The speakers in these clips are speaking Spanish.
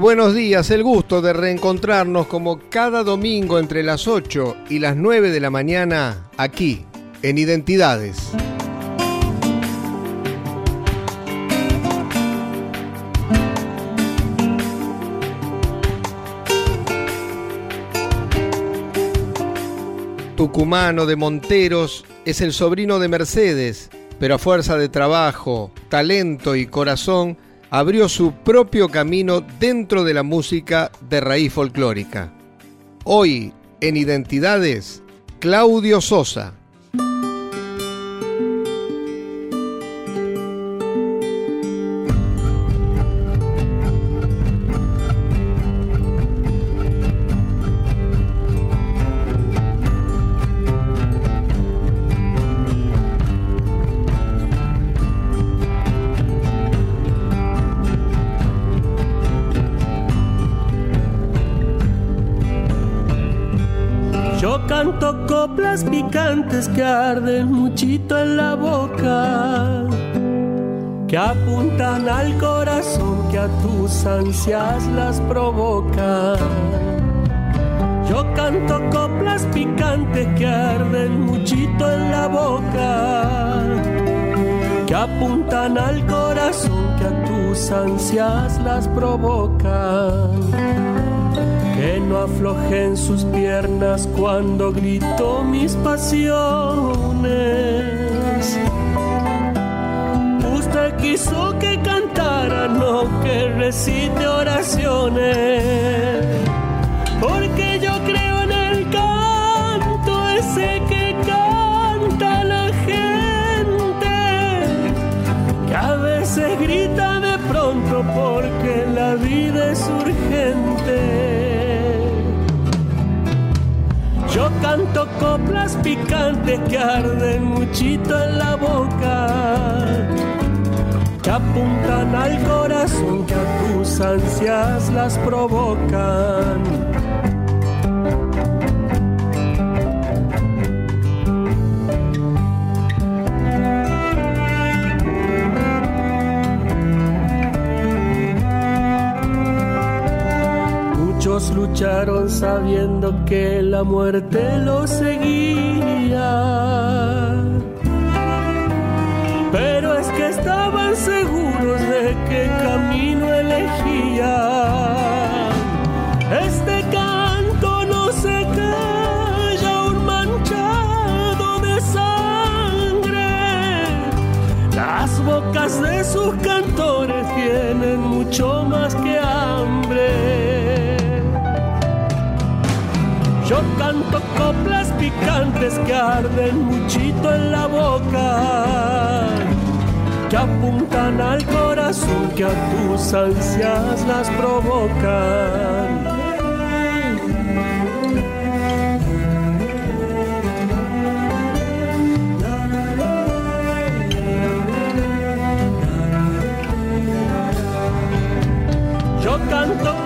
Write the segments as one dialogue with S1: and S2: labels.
S1: Buenos días, el gusto de reencontrarnos como cada domingo entre las 8 y las 9 de la mañana aquí, en Identidades. Tucumano de Monteros es el sobrino de Mercedes, pero a fuerza de trabajo, talento y corazón, abrió su propio camino dentro de la música de raíz folclórica. Hoy, en Identidades, Claudio Sosa.
S2: Que arden muchito en la boca, que apuntan al corazón que a tus ansias las provoca. Yo canto coplas picantes que arden muchito en la boca, que apuntan al corazón que a tus ansias las provoca que no aflojen sus piernas cuando grito mis pasiones. Usted quiso que cantara, no que recite oraciones, porque yo creo en el canto ese que canta la gente, que a veces grita de pronto porque la vida es urgente. Canto coplas picantes que arden muchito en la boca, que apuntan al corazón que a tus ansias las provocan. Lucharon sabiendo que la muerte los seguía. Pero es que estaban seguros de qué camino elegía. Este canto no se calla, un manchado de sangre. Las bocas de sus cantores tienen mucho más que hambre. Yo canto coplas picantes que arden muchito en la boca, que apuntan al corazón que a tus ansias las provocan. Yo canto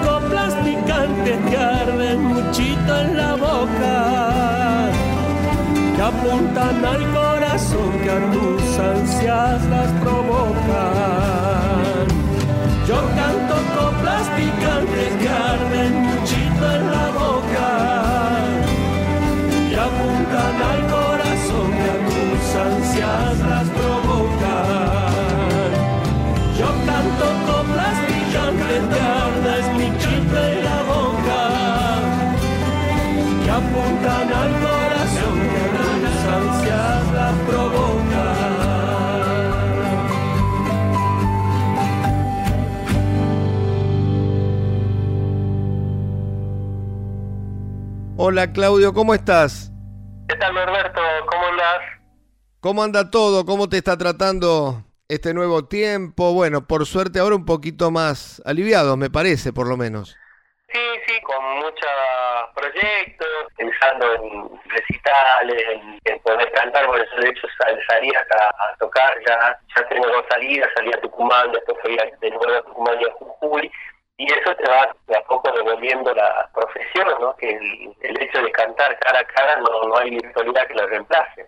S2: que arden muchito en la boca, que apuntan al corazón que tus ansias las provocan. Yo canto coplas picantes que arden muchito en la boca, que apuntan al corazón que tus ansias las provocan.
S1: Hola Claudio, ¿cómo estás?
S3: ¿Qué tal Norberto? ¿Cómo andas?
S1: ¿Cómo anda todo? ¿Cómo te está tratando este nuevo tiempo? Bueno, por suerte ahora un poquito más aliviados, me parece, por lo menos.
S3: Sí, sí, con muchos proyectos, pensando en recitales, en, poder cantar, por eso de hecho salí hasta a tocar, ya, ya tengo dos salidas, salí a Tucumán, después fui de nuevo a Tucumán y a Jujuy, y eso te va de a poco devolviendo la profesión, ¿no? Que el, hecho de cantar cara a cara no, no hay virtualidad que lo reemplace.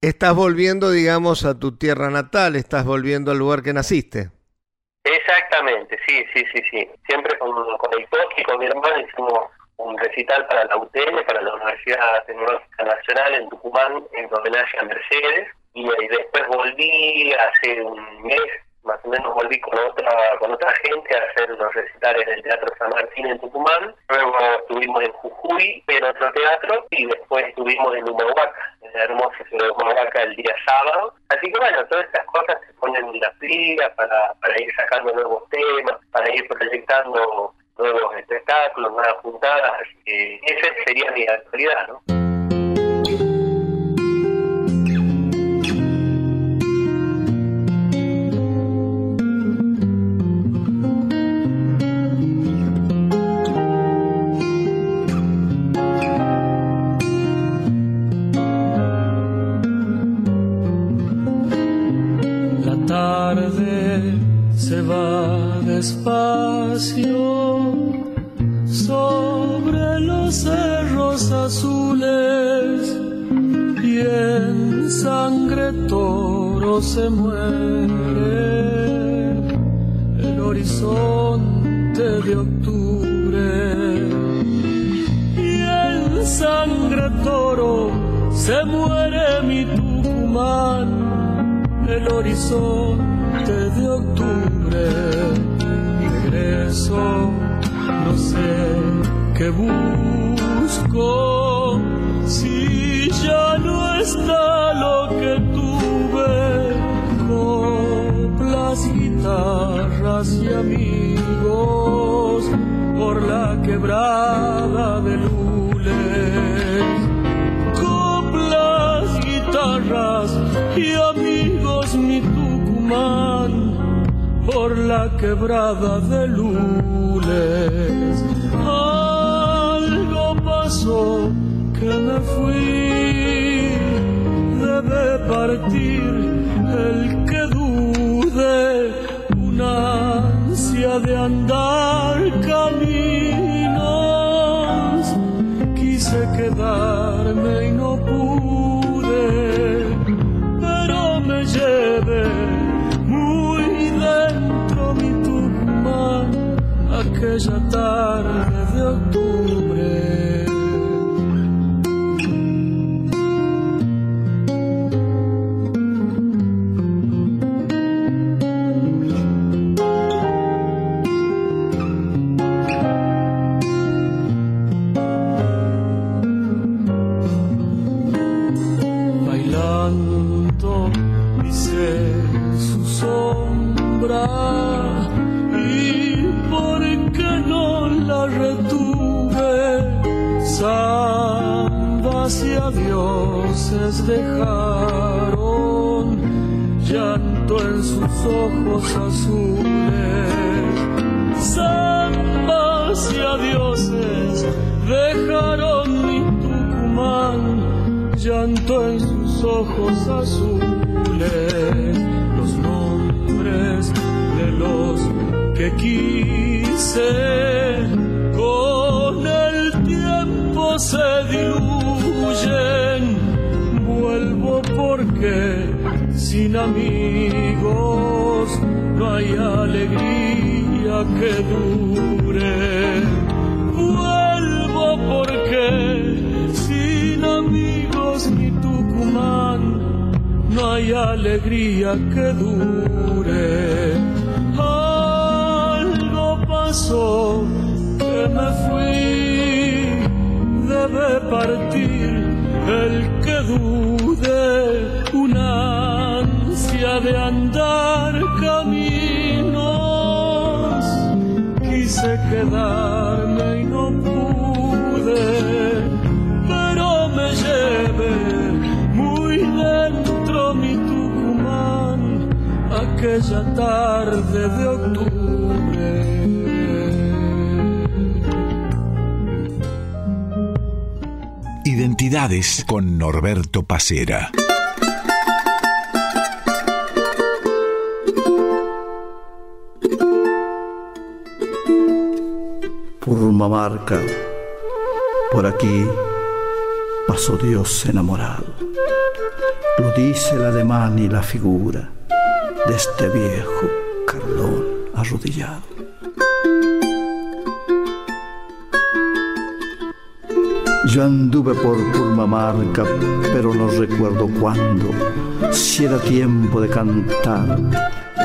S1: Estás volviendo, digamos, a tu tierra natal, estás volviendo al lugar que naciste.
S3: Exactamente, sí, sí, sí, sí. Siempre con, con el toque, con mi hermano hicimos un recital para la UTN, para la Universidad Tecnológica Nacional en Tucumán, en homenaje a Mercedes. Y, después volví hace un mes, más o menos volví con otra con otra gente a hacer los recitales del Teatro San Martín en Tucumán. Luego estuvimos en Jujuy, en otro teatro, y después estuvimos en Humahuaca, en la hermosa ciudad de Humahuaca el día sábado. Así que bueno, todas estas cosas se ponen en la fila para, para ir sacando nuevos temas, para ir proyectando nuevos espectáculos, nuevas juntadas, así que esa sería mi actualidad, ¿no?
S2: Guitarras y amigos por la quebrada de lules. Coplas, guitarras y amigos mi Tucumán por la quebrada de lules. Algo pasó que me fui, debe partir de andar caminos. Quise quedarme y no pude, pero me llevé muy dentro mi Tucumán aquella tarde de octubre. Dejaron llanto en sus ojos azules. Zambas y adioses dejaron mi Tucumán, llanto en sus ojos azules. Los nombres de los que quise sin amigos no hay alegría que dure. Vuelvo porque sin amigos ni Tucumán no hay alegría que dure. Algo pasó que me fui, debe partir el Quise quedarme y no pude, pero me llevé muy dentro mi Tucumán aquella tarde de octubre.
S4: Identidades con Norberto Pacera.
S5: Por aquí pasó Dios enamorado. Lo dice el ademán y la figura de este viejo Carlón arrodillado. Yo anduve por Purmamarca, pero no recuerdo cuándo, si era tiempo de cantar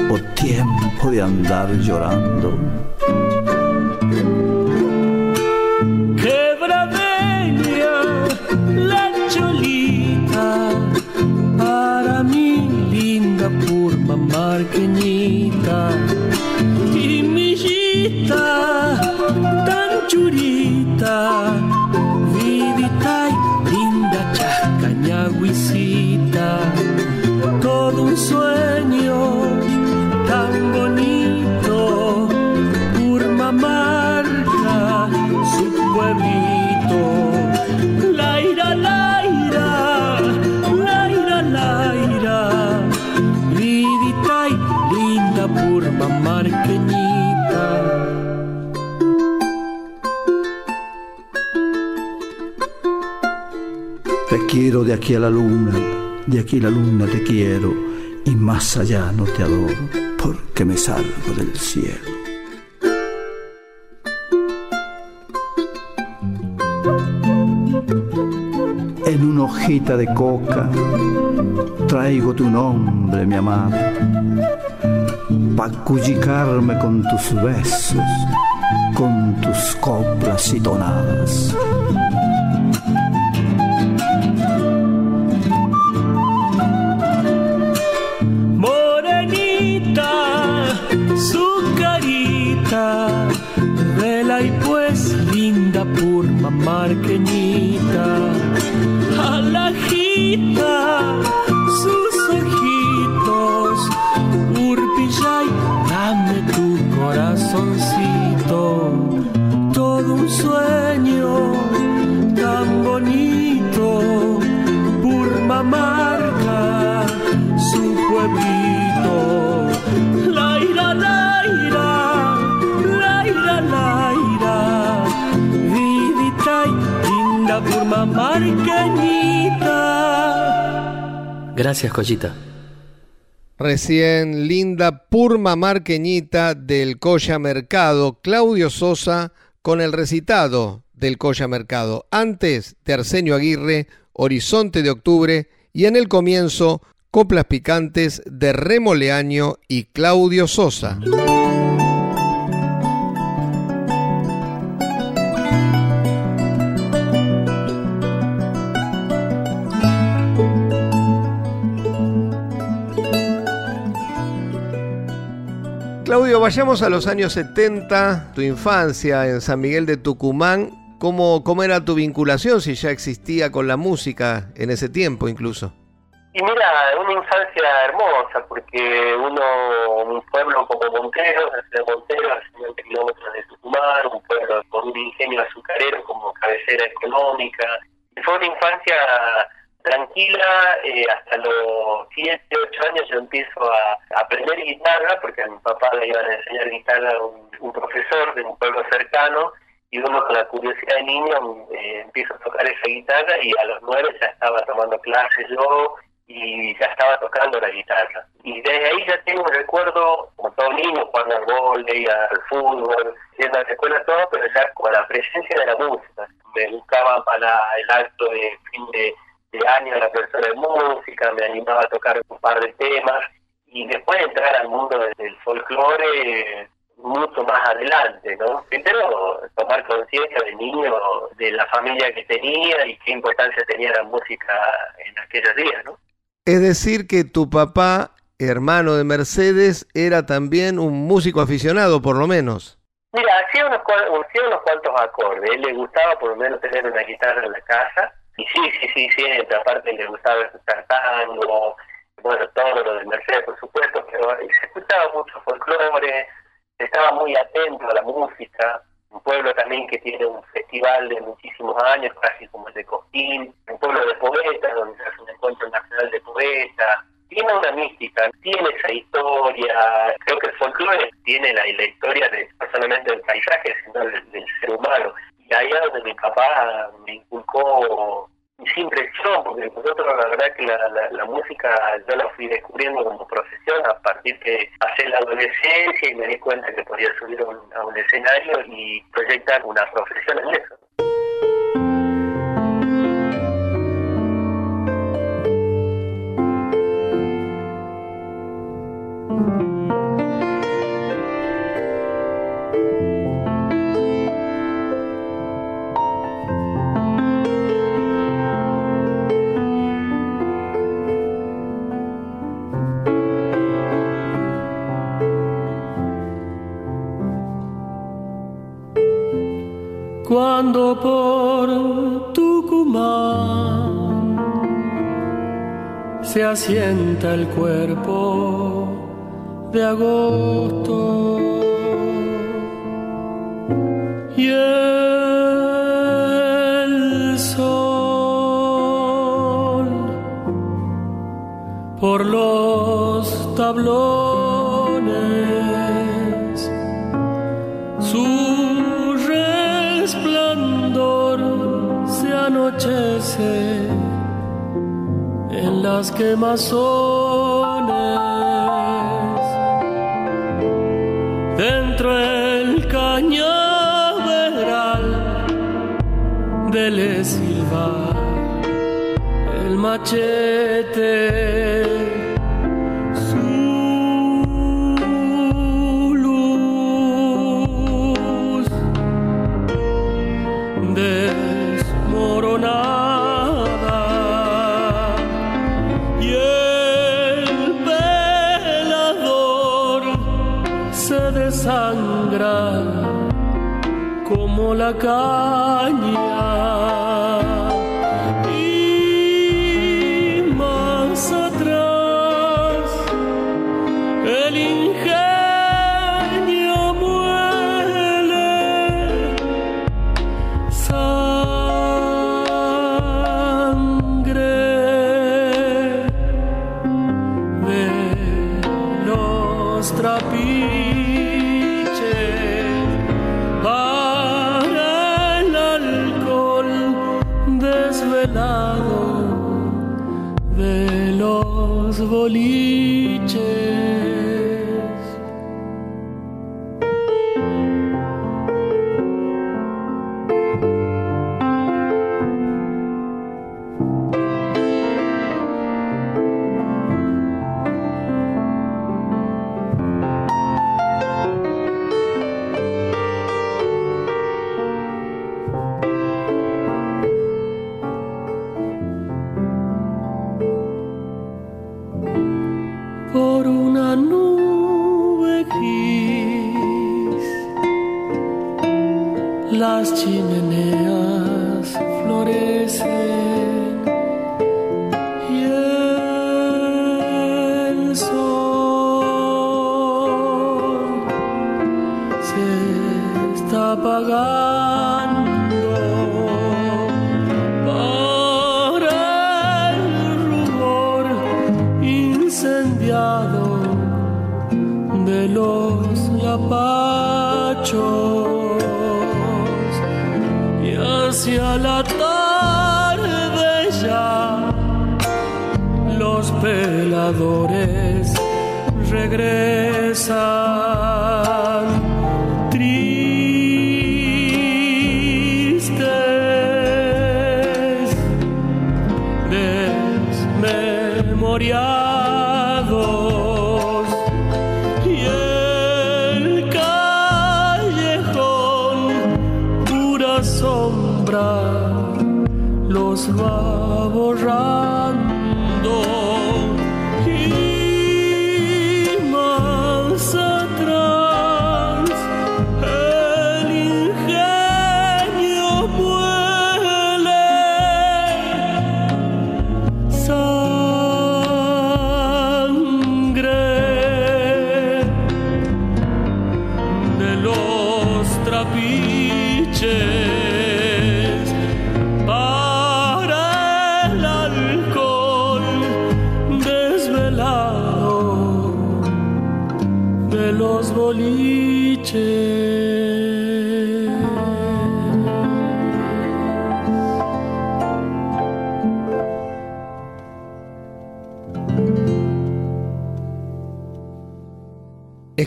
S5: o tiempo de andar llorando.
S2: Marqueñita
S5: aquí a la luna, de aquí la luna te quiero, y más allá no te adoro, porque me salgo del cielo. En una hojita de coca traigo tu nombre, mi amado pa' con tus besos, con tus coplas y tonadas.
S2: Sus ojitos Urpillay, dame tu corazoncito, todo un sueño tan bonito, Burma marca su pueblito. Laira, laira, laira, laira, vidita linda Burma marqueñita.
S6: Gracias, Collita.
S1: Recién linda Purma Marqueñita del Coya Mercado, Claudio Sosa con el recitado del Coya Mercado. Antes de Arsenio Aguirre, Horizonte de Octubre y en el comienzo, Coplas Picantes de Remo Leaño y Claudio Sosa. Claudio, vayamos a los años 70, tu infancia en San Miguel de Tucumán. ¿Cómo, ¿Cómo era tu vinculación, si ya existía con la música en ese tiempo incluso?
S3: Y mira, una infancia hermosa, porque uno, un pueblo como Montero, de Montero, a 50 kilómetros de Tucumán, un pueblo con un ingenio azucarero como cabecera económica. Fue una infancia tranquila, eh, hasta los 7, 8 años yo empiezo a aprender guitarra, porque a mi papá le iban a enseñar guitarra a un, profesor de un pueblo cercano, y uno con la curiosidad de niño eh, empiezo a tocar esa guitarra y a los 9 ya estaba tomando clases yo y ya estaba tocando la guitarra. Y desde ahí ya tengo un recuerdo, como todo niño, jugando al volei, al fútbol, yendo a la escuela, todo, pero ya con la presencia de la música. Me buscaban para el acto de fin de de años la persona de música, me animaba a tocar un par de temas y después entrar al mundo del folclore mucho más adelante, ¿no? Primero tomar conciencia de niño, de la familia que tenía y qué importancia tenía la música en aquellos días, ¿no?
S1: Es decir, que tu papá, hermano de Mercedes, era también un músico aficionado, por lo menos.
S3: Mira, hacía unos, hacía unos cuantos acordes. él le gustaba por lo menos tener una guitarra en la casa y sí, sí, sí, siempre, aparte le gustaba escuchar tango, bueno, todo lo de Mercedes, por supuesto, pero se escuchaba mucho folclore, estaba muy atento a la música, un pueblo también que tiene un festival de muchísimos años, casi como el de Costín, un pueblo de poetas, donde se hace un encuentro nacional de poetas, tiene una mística, tiene esa historia, creo que el folclore tiene la, historia de, no solamente del paisaje, sino del, ser humano. Allá donde mi papá me inculcó sin presión, porque nosotros la verdad que la, música yo la fui descubriendo como profesión a partir que pasé la adolescencia y me di cuenta que podía subir a un escenario y proyectar una profesión en eso.
S2: Cuando por Tucumán se asienta el cuerpo de agosto. Y el sol por los tablones las quemazones. Dentro del cañaveral del silva el machete la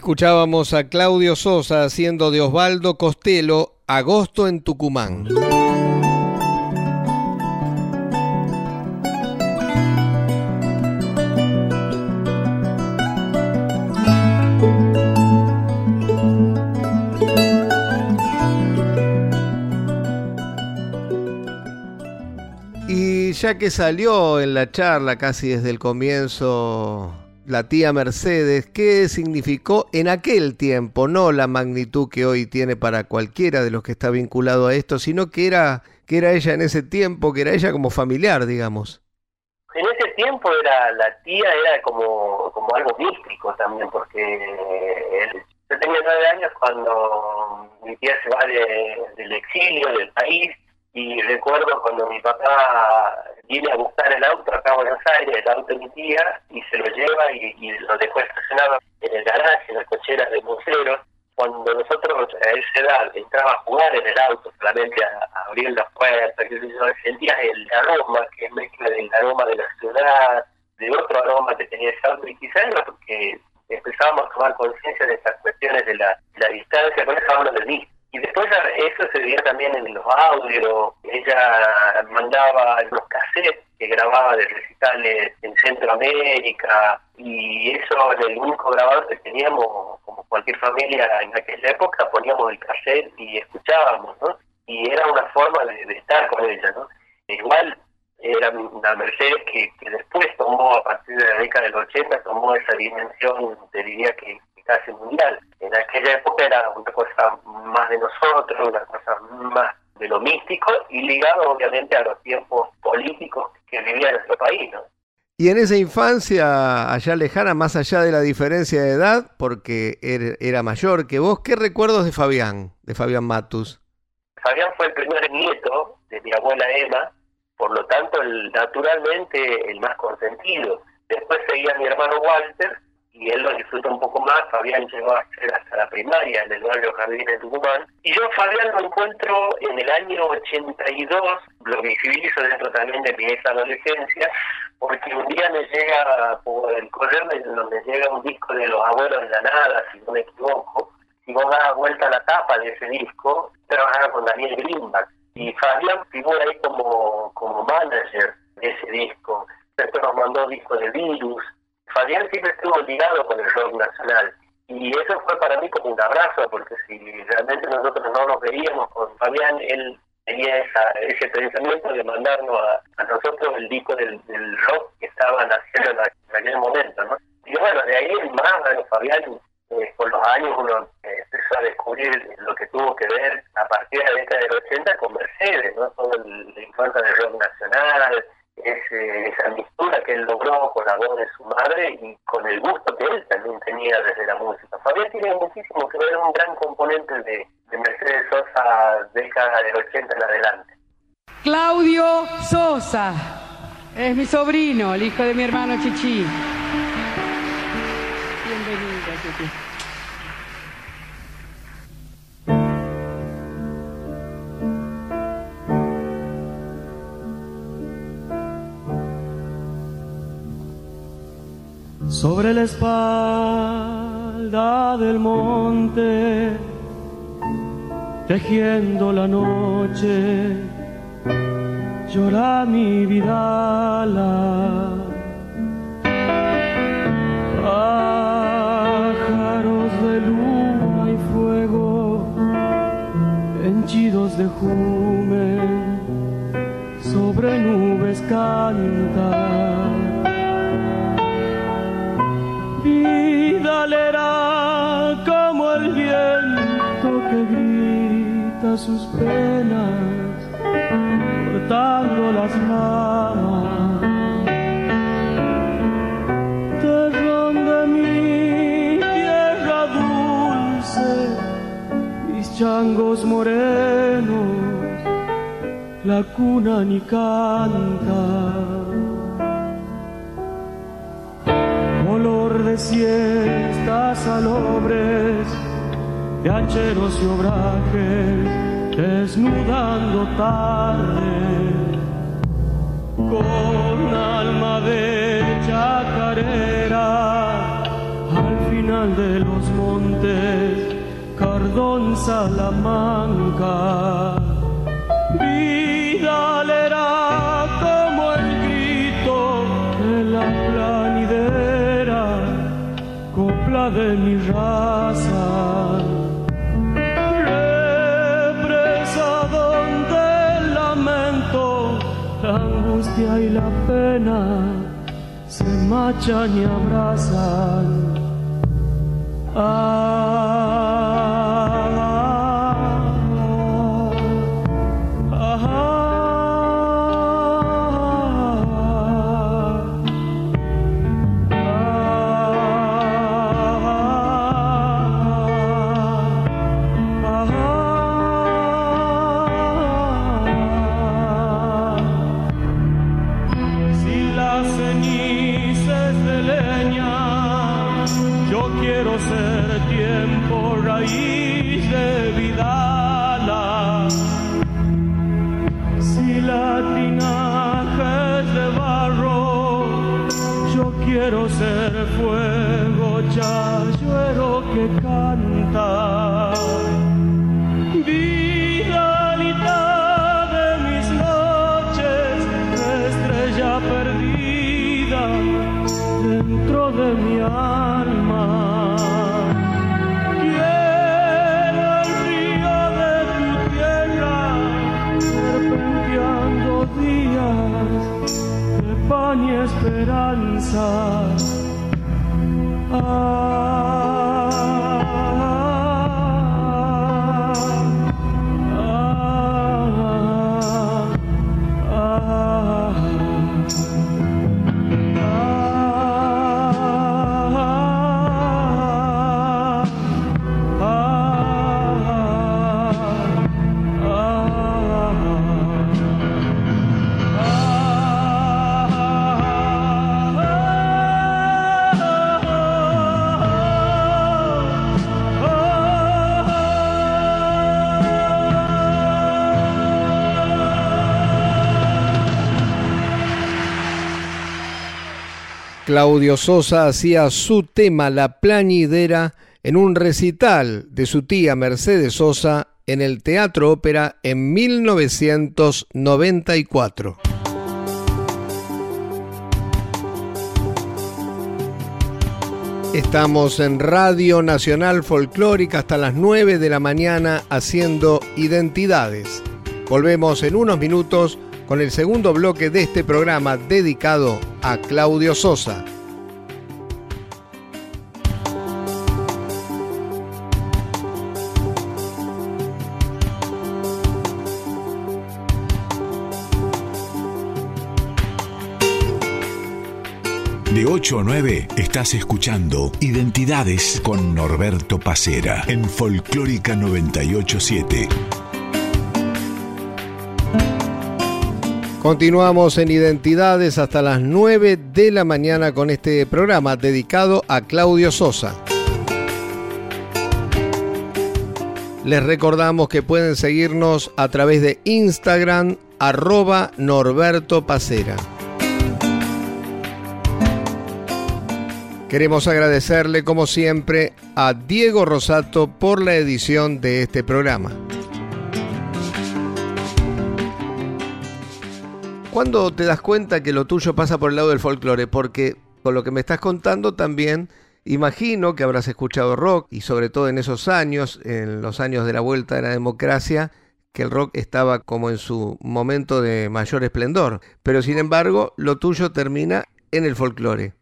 S1: Escuchábamos a Claudio Sosa haciendo de Osvaldo Costello Agosto en Tucumán. Y ya que salió en la charla casi desde el comienzo la tía Mercedes, qué significó en aquel tiempo, no la magnitud que hoy tiene para cualquiera de los que está vinculado a esto, sino que era, que era ella en ese tiempo, que era ella como familiar, digamos.
S3: En ese tiempo era la tía era como, como algo místico también, porque yo tenía nueve años cuando mi tía se va del exilio, del país, y recuerdo cuando mi papá viene a buscar el auto acá a Buenos Aires, el auto de mi tía, y se lo lleva y, lo dejó estacionado en el garaje, en las cocheras de museo. Cuando nosotros a esa edad entraba a jugar en el auto, solamente a, abrir las puertas, que sentías el aroma, que es mezcla del aroma de la ciudad, de otro aroma que tenía ese auto, y quizás era porque empezábamos a tomar conciencia de estas cuestiones de la, la distancia, con eso hablo de mí, y después eso se veía también en los audios, ella mandaba los cassettes que grababa de recitales en Centroamérica y eso en el único grabador que teníamos, como cualquier familia en aquella época, poníamos el cassette y escuchábamos, ¿no? Y era una forma de, estar con ella, ¿no? Igual era una Mercedes que, que después tomó, a partir de la década del 80, tomó esa dimensión, te diría que casi mundial. En aquella época era una cosa más de nosotros, una cosa más de lo místico y ligado obviamente a los tiempos políticos que vivía nuestro país. ¿no?
S1: Y en esa infancia allá lejana, más allá de la diferencia de edad, porque er, era mayor que vos, ¿qué recuerdos de Fabián, de Fabián Matus?
S3: Fabián fue el primer nieto de mi abuela Emma, por lo tanto, naturalmente el más consentido. Después seguía mi hermano Walter, y él lo disfruta un poco más. Fabián llegó a ser hasta la primaria en el barrio Jardín de Tucumán. Y yo Fabián lo encuentro en el año 82, lo visibilizo dentro también de mi adolescencia, porque un día me llega, por el correo me llega un disco de Los Abuelos de la Nada, si no me equivoco, y vos das vuelta a la tapa de ese disco, trabajaba con Daniel Greenback. Y Fabián figura ahí como, como manager de ese disco. Después nos mandó disco de Virus, Fabián siempre estuvo ligado con el rock nacional. Y eso fue para mí como un abrazo, porque si realmente nosotros no nos veíamos con Fabián, él tenía esa, ese pensamiento de mandarnos a, nosotros el disco del, rock que estaban haciendo en, aquel momento, ¿no? Y bueno, de ahí en más, bueno, Fabián, eh, por los años uno empezó a descubrir lo que tuvo que ver a partir de la década del 80 con Mercedes, ¿no? Todo el, la infancia del rock nacional, ese, esa mistura que él logró con la voz de su madre y con el gusto que él también tenía desde la música. Fabián tiene muchísimo que ver, un gran componente de, de Mercedes Sosa década del 80 en adelante.
S6: Claudio Sosa es mi sobrino, el hijo de mi hermano Chichi. Bienvenido, Chichi.
S2: Sobre la espalda del monte, tejiendo la noche, llora mi vida. Pájaros de luna y fuego, henchidos de jume, sobre nubes cantan sus penas, cortando las ramas. Terrón de mi tierra dulce, mis changos morenos, la cuna ni canta. Olor de siestas salobres, de hacheros y obrajes, desnudando tarde, con alma de chacarera, al final de los montes Cardón Salamanca. Vida leerá como el grito de la planidera, copla de mi raza. Se machan y abrazan. Si
S1: Claudio Sosa hacía su tema La Plañidera en un recital de su tía Mercedes Sosa en el Teatro Ópera en 1994. Estamos en Radio Nacional Folclórica hasta las 9 de la mañana haciendo identidades. Volvemos en unos minutos con el segundo bloque de este programa dedicado a Claudio Sosa.
S4: De 8 a 9 estás escuchando Identidades con Norberto Pacera en Folclórica 987.
S1: Continuamos en Identidades hasta las 9 de la mañana con este programa dedicado a Claudio Sosa. Les recordamos que pueden seguirnos a través de Instagram arroba Norberto Pacera. Queremos agradecerle como siempre a Diego Rosato por la edición de este programa. ¿Cuándo te das cuenta que lo tuyo pasa por el lado del folclore? Porque con lo que me estás contando también imagino que habrás escuchado rock y sobre todo en esos años, en los años de la vuelta de la democracia, que el rock estaba como en su momento de mayor esplendor. Pero sin embargo, lo tuyo termina en el folclore.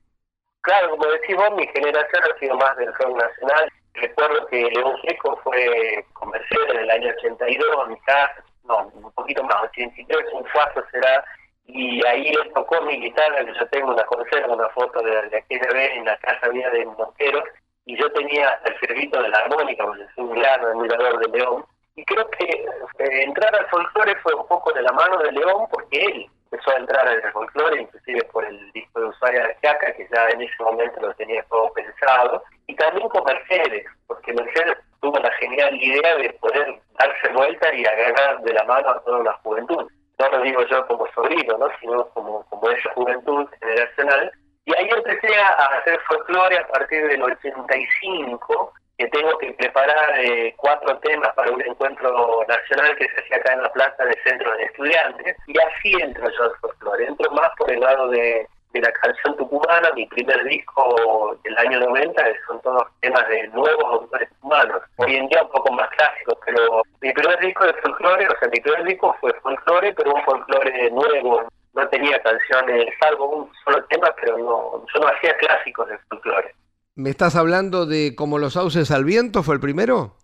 S3: Claro, como decís vos, mi generación ha sido más del rock nacional. Recuerdo que León Seco fue comercial en el año 82 a mi casa, no, un poquito más, 83, un faso será, y ahí él tocó mi guitarra, que yo tengo una conserva, una foto de, de aquella vez en la casa mía de Mosqueros, y yo tenía el servito de la armónica, porque soy un gran admirador de León, y creo que eh, entrar al folclore fue un poco de la mano de León, porque él empezó a entrar en el folclore, inclusive por el disco de Usuaria de Chaca, que ya en ese momento lo tenía todo pensado, y también con Mercedes, porque Mercedes tuvo la genial idea de poder darse vuelta y agarrar de la mano a toda la juventud. No lo digo yo como sobrino, ¿no? sino como, como esa juventud generacional. Y ahí empecé a hacer folclore a partir del 85, que tengo que preparar eh, cuatro temas para un encuentro nacional que se hacía acá en la plaza del Centro de Estudiantes, y así entro yo al folclore. Entro más por el lado de, de la canción tucumana, mi primer disco del año 90, son todos temas de nuevos autores tucumanos. Hoy en día un poco más clásicos, pero mi primer disco de folclore, o sea, mi primer disco fue folclore, pero un folclore nuevo. No tenía canciones, salvo un solo tema, pero no, yo no hacía clásicos de folclore.
S1: ¿Me estás hablando de Como los sauces al viento, fue el primero?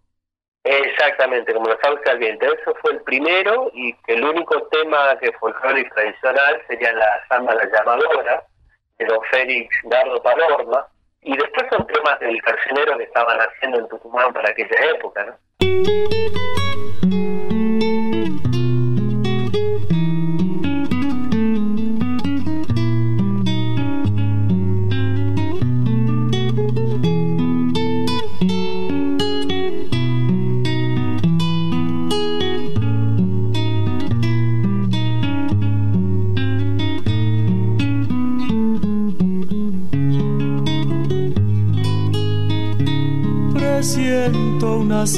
S3: Exactamente, como los sauces al viento. Eso fue el primero y el único tema que folclórico tradicional sería la samba La Llamadora, de don Félix Dardo Palorma. Y después son temas del carcinero que estaban haciendo en Tucumán para aquella época, ¿no?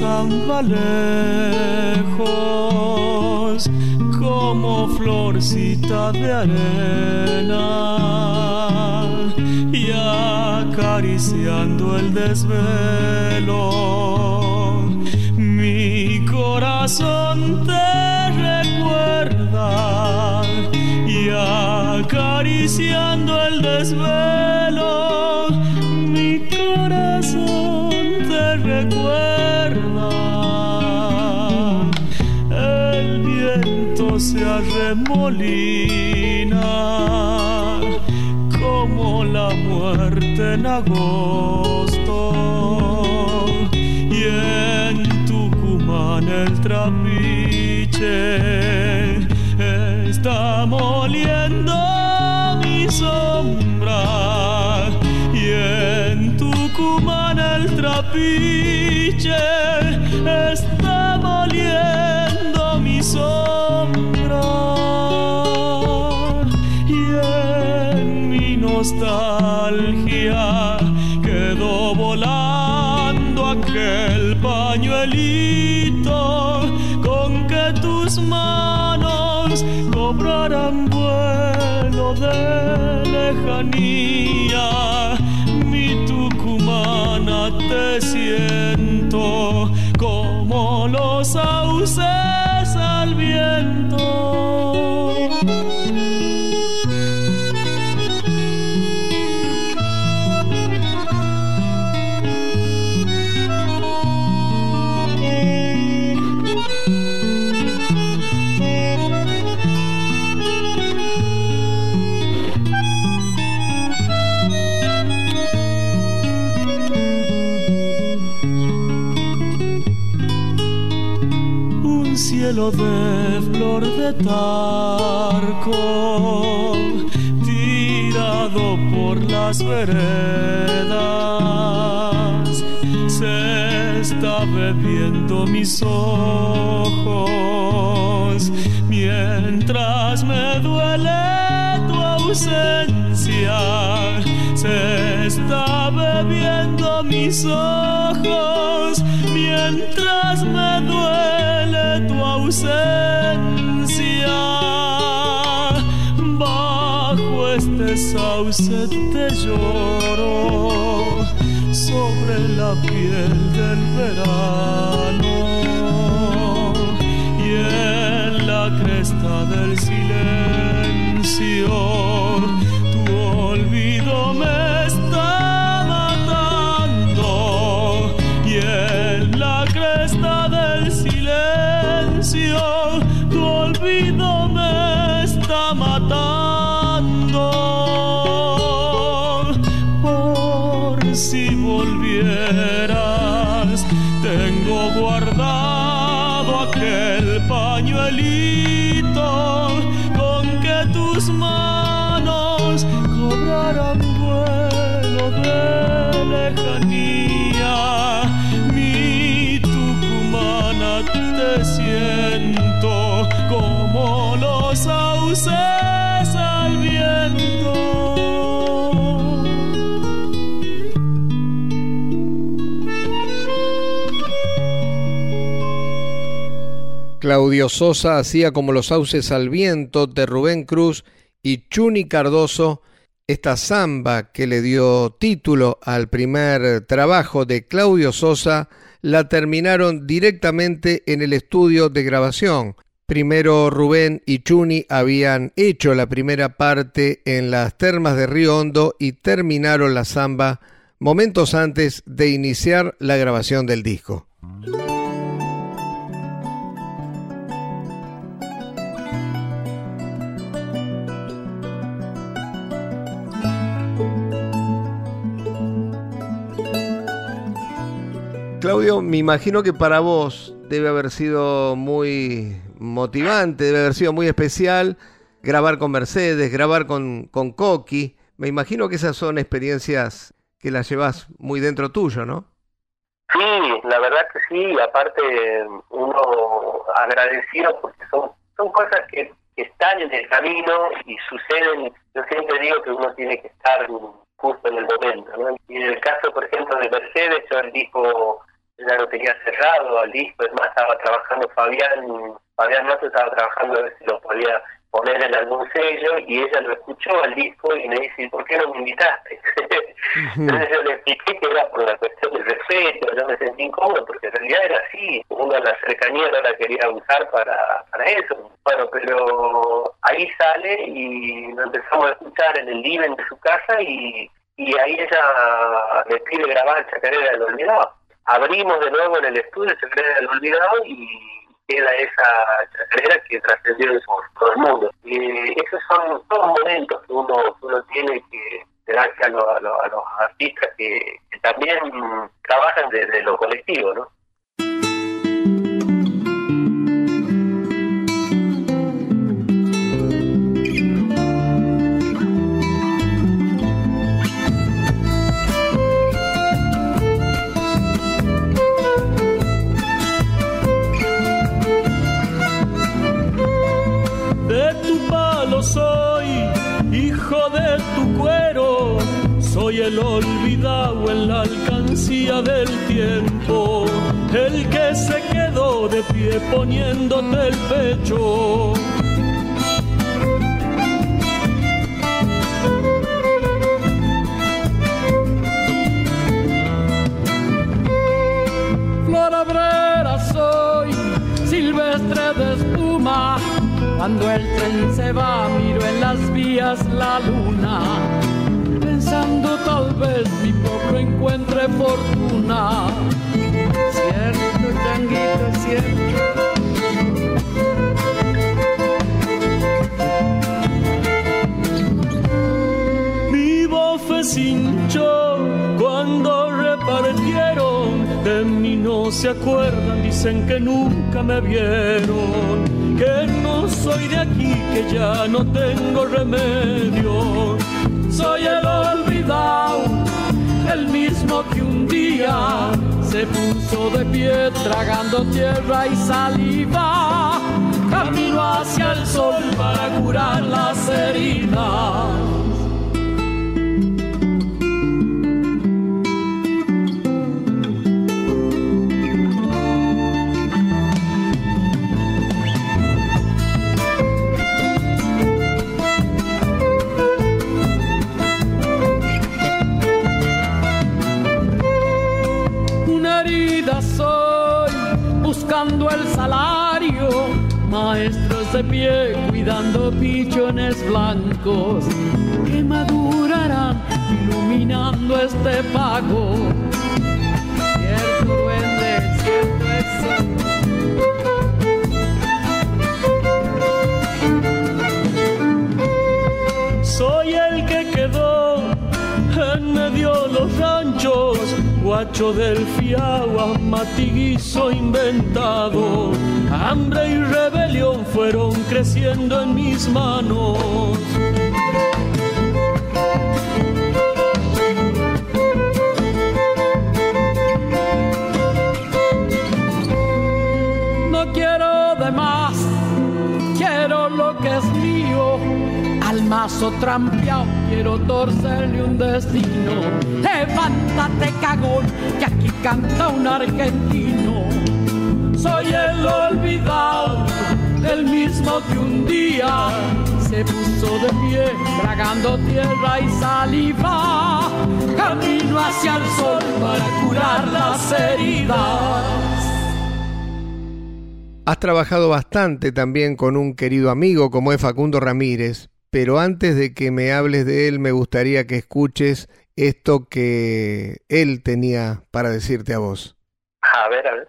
S2: Samba lejos como florcita de arena y acariciando el desvelo mi corazón te recuerda y acariciando el desvelo se arremolina como la muerte en agosto. Y en Tucumán el trapiche está moliendo mi sombra. Y en Tucumán el trapiche está moliendo nostalgia quedó volando aquel pañuelito con que tus manos cobraran vuelo de lejanía. Mi tucumana te siento como los sauces tirado por las veredas, se está bebiendo mis ojos, mientras me duele tu ausencia, se está bebiendo mis ojos, mientras me duele tu ausencia. Sauce te lloro sobre la piel del verano
S1: Claudio Sosa hacía como los sauces al viento de Rubén Cruz y Chuni Cardoso, esta samba que le dio título al primer trabajo de Claudio Sosa, la terminaron directamente en el estudio de grabación. Primero Rubén y Chuni habían hecho la primera parte en las termas de Río Hondo y terminaron la samba momentos antes de iniciar la grabación del disco. Claudio, me imagino que para vos debe haber sido muy motivante, debe haber sido muy especial grabar con Mercedes, grabar con, con Coqui. Me imagino que esas son experiencias que las llevas muy dentro tuyo, ¿no?
S3: Sí, la verdad que sí, aparte uno agradecido porque son, son cosas que, están en el camino y suceden. Yo siempre digo que uno tiene que estar justo en el momento. ¿no? Y en el caso, por ejemplo, de Mercedes, yo el disco ya lo tenía cerrado al disco, es más, estaba trabajando Fabián, Fabián Mato estaba trabajando a ver si lo podía poner en algún sello y ella lo escuchó al disco y me dice, ¿por qué no me invitaste? Entonces yo le expliqué que era por la cuestión del respeto, yo me sentí incómodo porque en realidad era así, uno la cercanía no la quería usar para, para eso. Bueno, pero ahí sale y lo empezamos a escuchar en el living de su casa y, y ahí ella me pide grabar Chacarera del Olvidado abrimos de nuevo en el estudio Chacarera del Olvidado y queda esa chacarera que trascendió por todo el mundo. Y esos son todos momentos que uno, uno tiene que darse a, a, los artistas que, que también trabajan desde lo colectivo, ¿no?
S2: El olvidado en la alcancía del tiempo, el que se quedó de pie poniéndote el pecho. Flor soy, silvestre de espuma, cuando el tren se va miro en las vías la luna pensando tal vez mi pueblo encuentre fortuna. Cierto, changuito, cierto. Mi bofe hinchó cuando repartieron, de mí no se acuerdan, dicen que nunca me vieron, que no soy de aquí, que ya no tengo remedio soy el el mismo que un día se puso de pie tragando tierra y saliva, camino hacia el sol para curar las heridas. Pie cuidando pichones blancos que madurarán iluminando este pago. Borracho del fiagua, matiguizo inventado, hambre y rebelión fueron creciendo en mis manos. No quiero de más, quiero lo que es mío al mazo trampeado quiero torcerle un destino. Levántate, cagón, que aquí canta un argentino. Soy el olvidado, el mismo que un día se puso de pie, tragando tierra y saliva. Camino hacia el sol para curar las heridas.
S1: Has trabajado bastante también con un querido amigo como es Facundo Ramírez, pero antes de que me hables de él, me gustaría que escuches esto que él tenía para decirte a vos.
S3: A ver, a ver.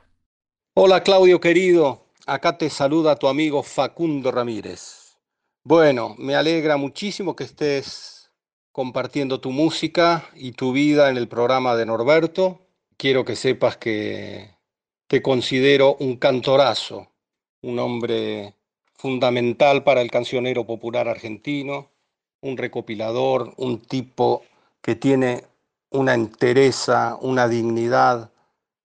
S7: Hola Claudio querido, acá te saluda tu amigo Facundo Ramírez. Bueno, me alegra muchísimo que estés compartiendo tu música y tu vida en el programa de Norberto. Quiero que sepas que te considero un cantorazo, un hombre fundamental para el cancionero popular argentino, un recopilador, un tipo que tiene una entereza, una dignidad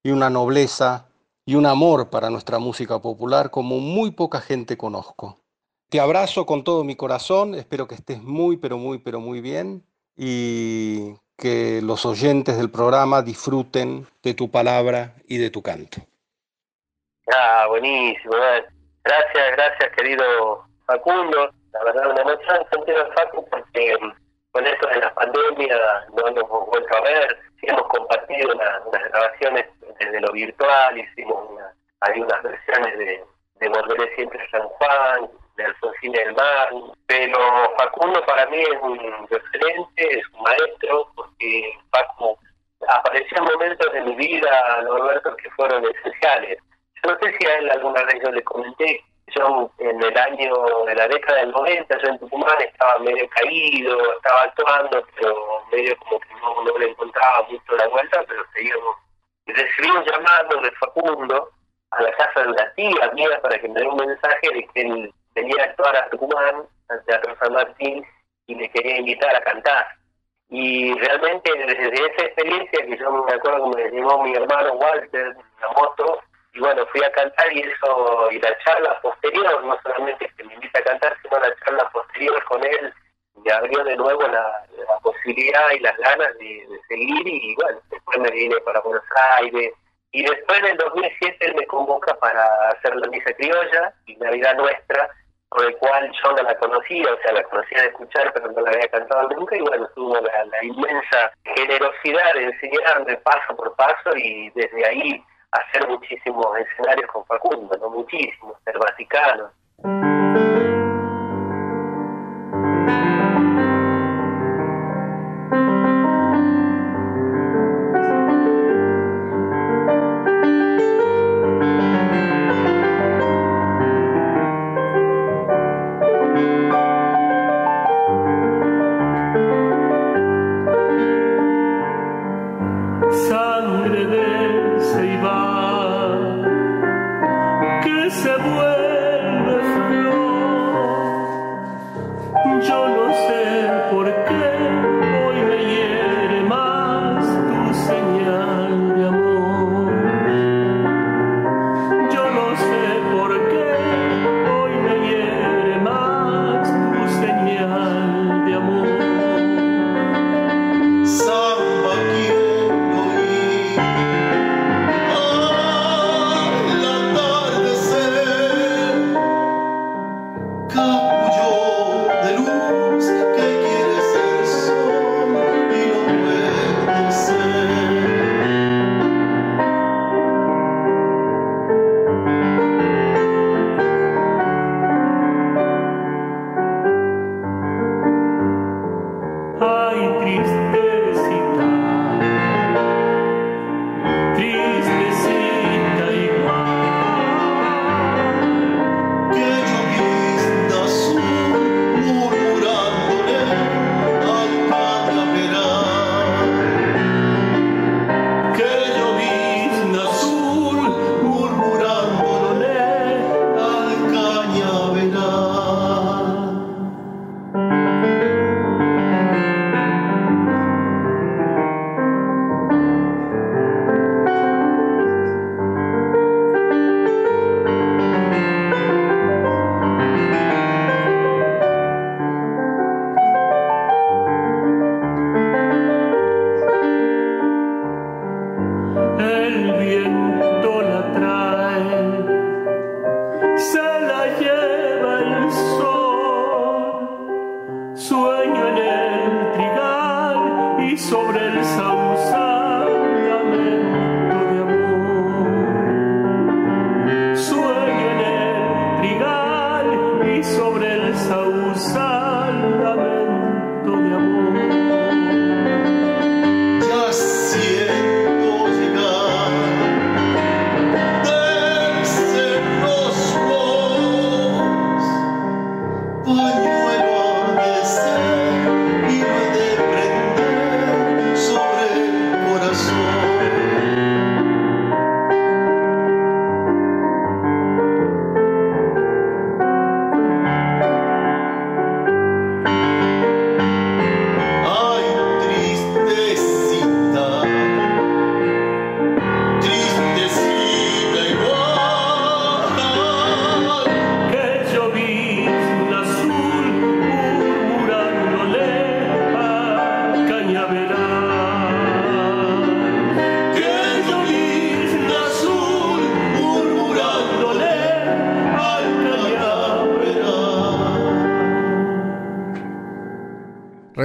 S7: y una nobleza y un amor para nuestra música popular como muy poca gente conozco. Te abrazo con todo mi corazón, espero que estés muy, pero muy, pero muy bien y que los oyentes del programa disfruten de tu palabra y de tu canto.
S3: Ah, buenísimo. Gracias, gracias, querido Facundo. La verdad, una emoción sentido Facu porque con esto de la pandemia no nos hemos vuelto a ver. Sí hemos compartido unas grabaciones desde lo virtual, hicimos una, hay versiones de, de Volveré siempre a San Juan, de Alfonsín del Mar, pero Facundo para mí es un referente, es un maestro, porque Facu apareció en momentos de mi vida, Norberto, que fueron esenciales no sé si a él alguna vez yo le comenté, yo en el año de la década del 90, yo en Tucumán estaba medio caído, estaba actuando, pero medio como que no, no le encontraba mucho la vuelta, pero seguíamos. Y recibí un llamado de Facundo a la casa de una tía mía para que me dé un mensaje de que él venía a actuar a Tucumán, al Teatro San Martín, y me quería invitar a cantar. Y realmente desde esa experiencia que yo me acuerdo que me llevó mi hermano Walter en la moto, y bueno, fui a cantar y eso, y la charla posterior, no solamente que me invita a cantar, sino la charla posterior con él, me abrió de nuevo la, posibilidad y las ganas de, seguir y bueno, después me vine para Buenos Aires y después en el 2007 él me convoca para hacer la misa criolla y Navidad Nuestra, por el cual yo no la conocía, o sea, la conocía de escuchar, pero no la había cantado nunca, y bueno, tuvo la, la inmensa generosidad de enseñarme paso por paso, y desde ahí hacer muchísimos escenarios con Facundo, ¿no? Muchísimos, el Vaticano.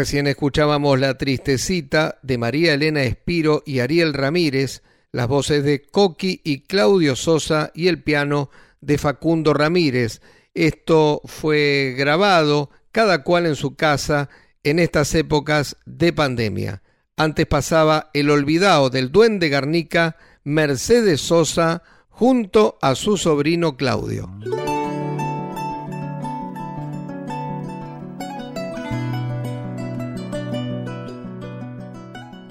S1: Recién escuchábamos La Tristecita de María Elena Espiro y Ariel Ramírez, las voces de Coqui y Claudio Sosa y el piano de Facundo Ramírez. Esto fue grabado cada cual en su casa en estas épocas de pandemia. Antes pasaba El Olvidado del Duende Garnica, Mercedes Sosa, junto a su sobrino Claudio.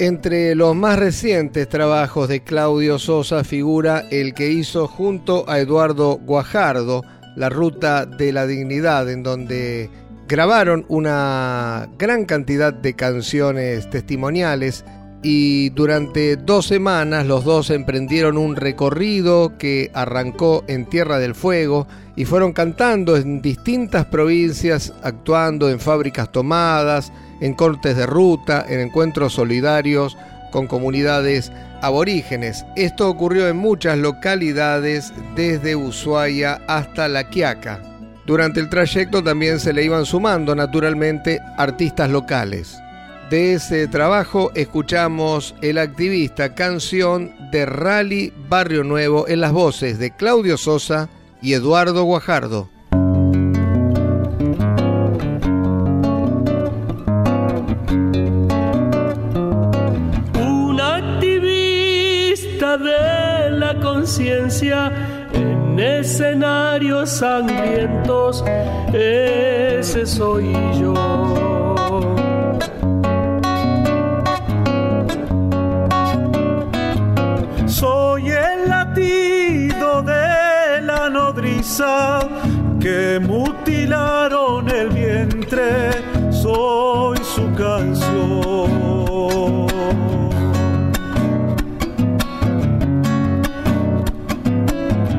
S1: Entre los más recientes trabajos de Claudio Sosa figura el que hizo junto a Eduardo Guajardo, La Ruta de la Dignidad, en donde grabaron una gran cantidad de canciones testimoniales y durante dos semanas los dos emprendieron un recorrido que arrancó en Tierra del Fuego y fueron cantando en distintas provincias, actuando en fábricas tomadas, en cortes de ruta, en encuentros solidarios con comunidades aborígenes. Esto ocurrió en muchas localidades desde Ushuaia hasta La Quiaca. Durante el trayecto también se le iban sumando naturalmente artistas locales. De ese trabajo escuchamos El activista, canción de Rally Barrio Nuevo en las voces de Claudio Sosa y Eduardo Guajardo.
S2: Un activista de la conciencia en escenarios sangrientos, ese soy yo.
S8: Soy el latido de la nodriza que mutilaron el vientre, soy su canción.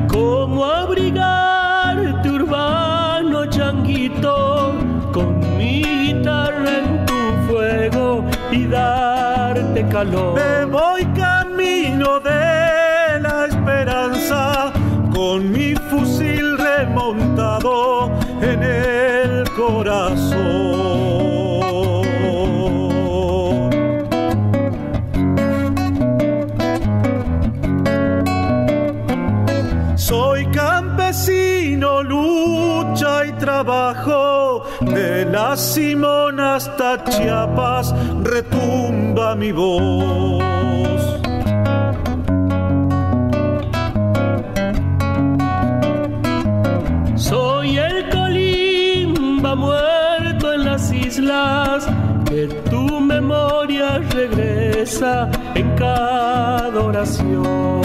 S2: ¿Cómo abrigarte urbano changuito con mi guitarra en tu fuego y darte calor?
S8: Me voy corazón. Soy campesino, lucha y trabajo, de la Simón hasta Chiapas retumba mi voz.
S2: Regresa en cada oración.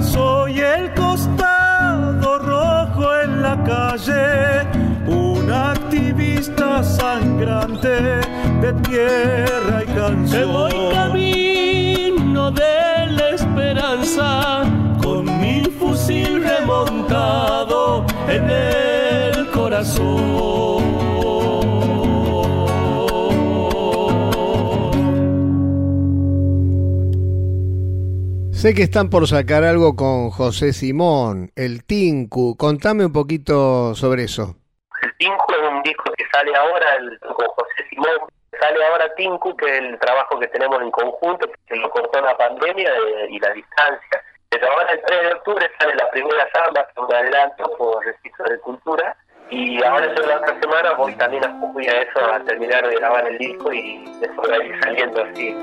S8: Soy el costado rojo en la calle, un activista sangrante de tierra y
S2: Me
S8: canción.
S2: voy camino de la esperanza con mi fusil remontado en el
S1: Sé que están por sacar algo con José Simón, el Tinku. Contame un poquito sobre eso.
S3: El Tinku es un disco que sale ahora con José Simón. Sale ahora Tinku, que es el trabajo que tenemos en conjunto, que lo cortó la pandemia eh, y la distancia. Pero ahora el 3 de octubre sale la primera samba, que es un adelanto por Registro de Cultura, y ahora en la otra semana voy también a eso, a terminar de grabar el disco y después a ir saliendo así.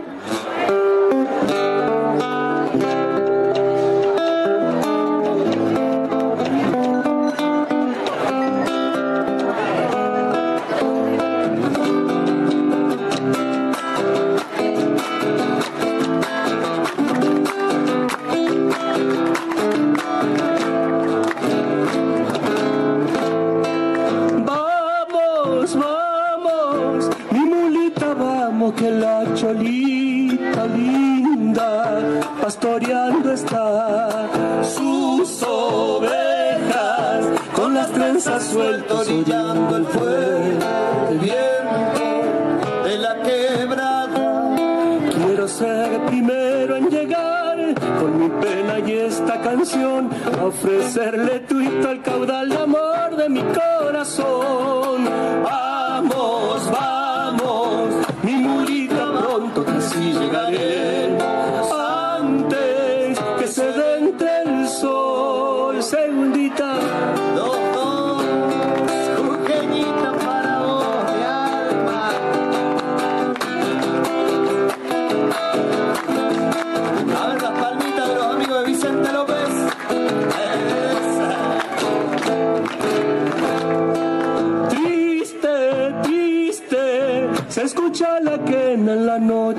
S2: Orillando el fuego el viento de la quebrada. Quiero ser primero en llegar con mi pena y esta canción a ofrecerle tuito al caudal de amor de mi corazón. Vamos vamos llegaré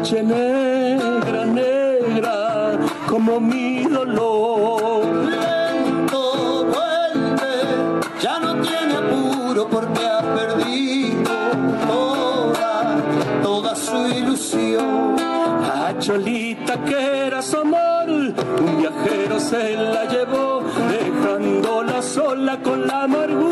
S2: noche negra, negra, como mi dolor. Lento vuelve, ya no tiene apuro porque ha perdido toda, toda su ilusión. La cholita que era su amor, un viajero se la llevó, dejándola sola con la amargura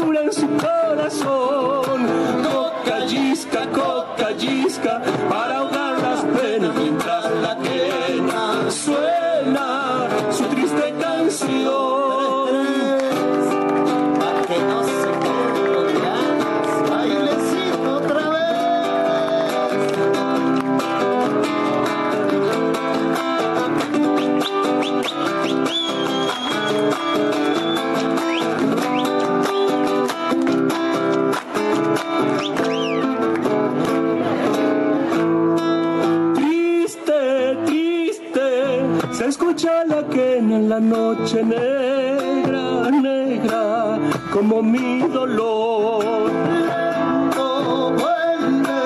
S2: noche negra, negra, como mi dolor. Lento vuelve,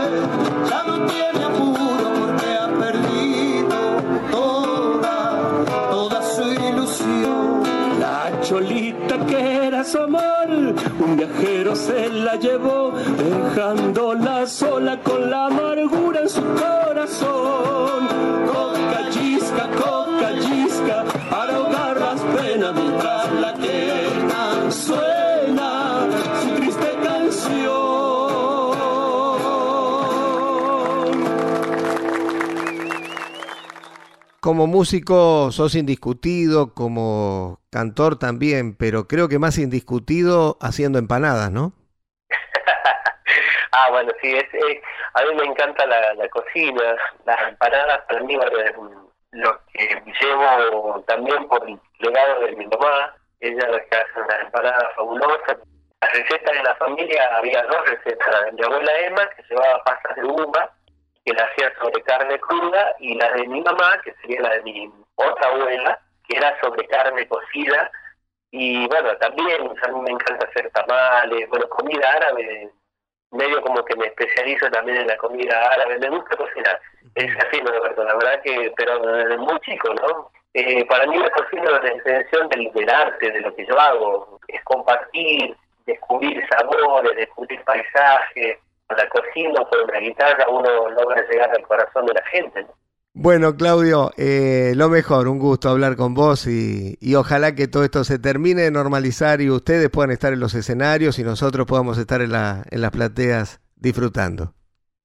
S2: ya no tiene apuro porque ha perdido toda, toda su ilusión. La cholita que era su amor, un viajero se la llevó, dejándola sola con la amargura
S1: Como músico sos indiscutido, como cantor también, pero creo que más indiscutido haciendo empanadas, ¿no?
S3: Ah, bueno, sí, es, es- a mí me encanta la, la cocina, las empanadas para mí lo que llevo también por el legado de mi mamá, ella la que hace unas empanadas fabulosas. Las recetas de la familia, había dos recetas, la de mi abuela Emma, que llevaba pastas de uva, que la hacía sobre carne cruda, y la de mi mamá, que sería la de mi otra abuela, que era sobre carne cocida, y bueno, también a mí me encanta hacer tamales, bueno, comida árabe, medio como que me especializo también en la comida árabe, me gusta cocinar, es así, ¿no, Roberto? La verdad que, pero desde muy chico, ¿no? Eh, para mí la cocina es la extensión del, del arte, de lo que yo hago, es compartir, descubrir sabores, descubrir paisajes, con la cocina o con la guitarra uno logra llegar al corazón de la gente.
S1: Bueno, Claudio, eh, lo mejor, un gusto hablar con vos y, y, ojalá que todo esto se termine de normalizar y ustedes puedan estar en los escenarios y nosotros podamos estar en, la, en las plateas disfrutando.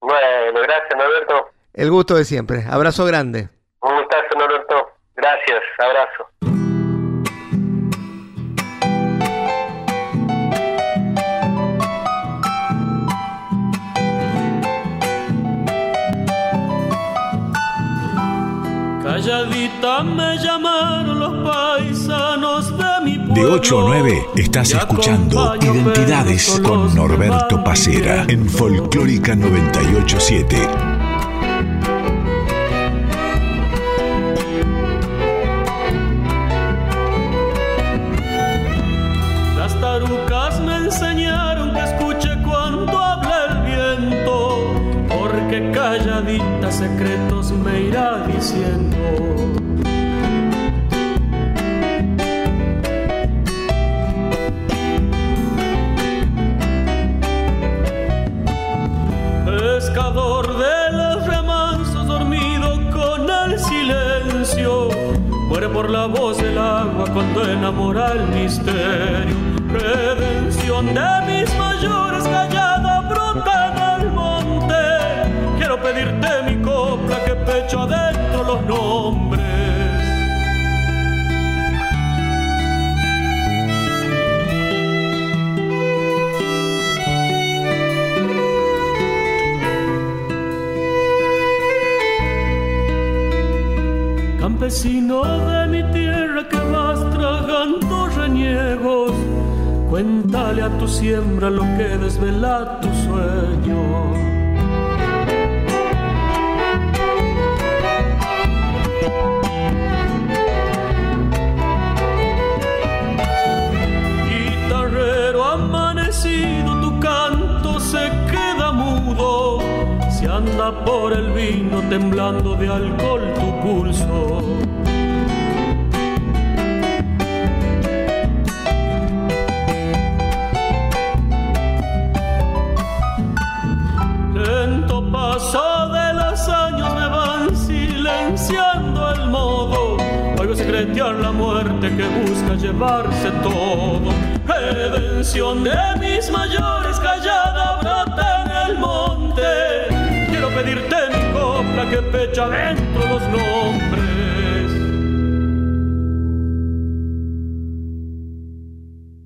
S3: Bueno, gracias, Norberto.
S1: El gusto de siempre. Abrazo grande.
S3: Un gustazo, Norberto. Gracias, abrazo.
S2: Déjame llamar a los paisanos de mi pueblo.
S4: De 8 a 9 estás escuchando Identidades con Norberto Pacera en Folclórica 987.
S2: siembra lo que